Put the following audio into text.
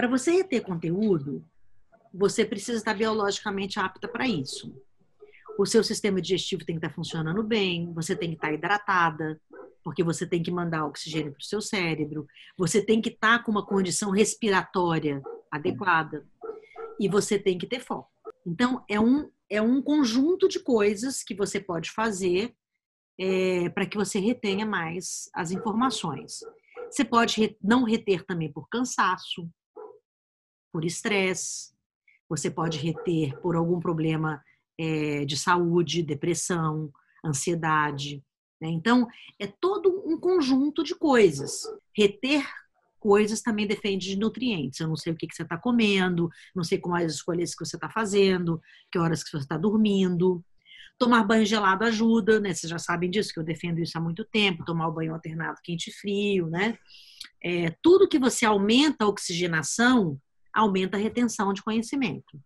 Para você reter conteúdo, você precisa estar biologicamente apta para isso. O seu sistema digestivo tem que estar funcionando bem, você tem que estar hidratada, porque você tem que mandar oxigênio para o seu cérebro, você tem que estar com uma condição respiratória adequada e você tem que ter foco. Então, é um, é um conjunto de coisas que você pode fazer é, para que você retenha mais as informações. Você pode não reter também por cansaço, por estresse, você pode reter por algum problema é, de saúde, depressão, ansiedade. Né? Então, é todo um conjunto de coisas. Reter coisas também depende de nutrientes. Eu não sei o que, que você está comendo, não sei quais as escolhas que você está fazendo, que horas que você está dormindo. Tomar banho gelado ajuda, né? Vocês já sabem disso, que eu defendo isso há muito tempo. Tomar o banho alternado quente e frio, né? É, tudo que você aumenta a oxigenação, aumenta a retenção de conhecimento.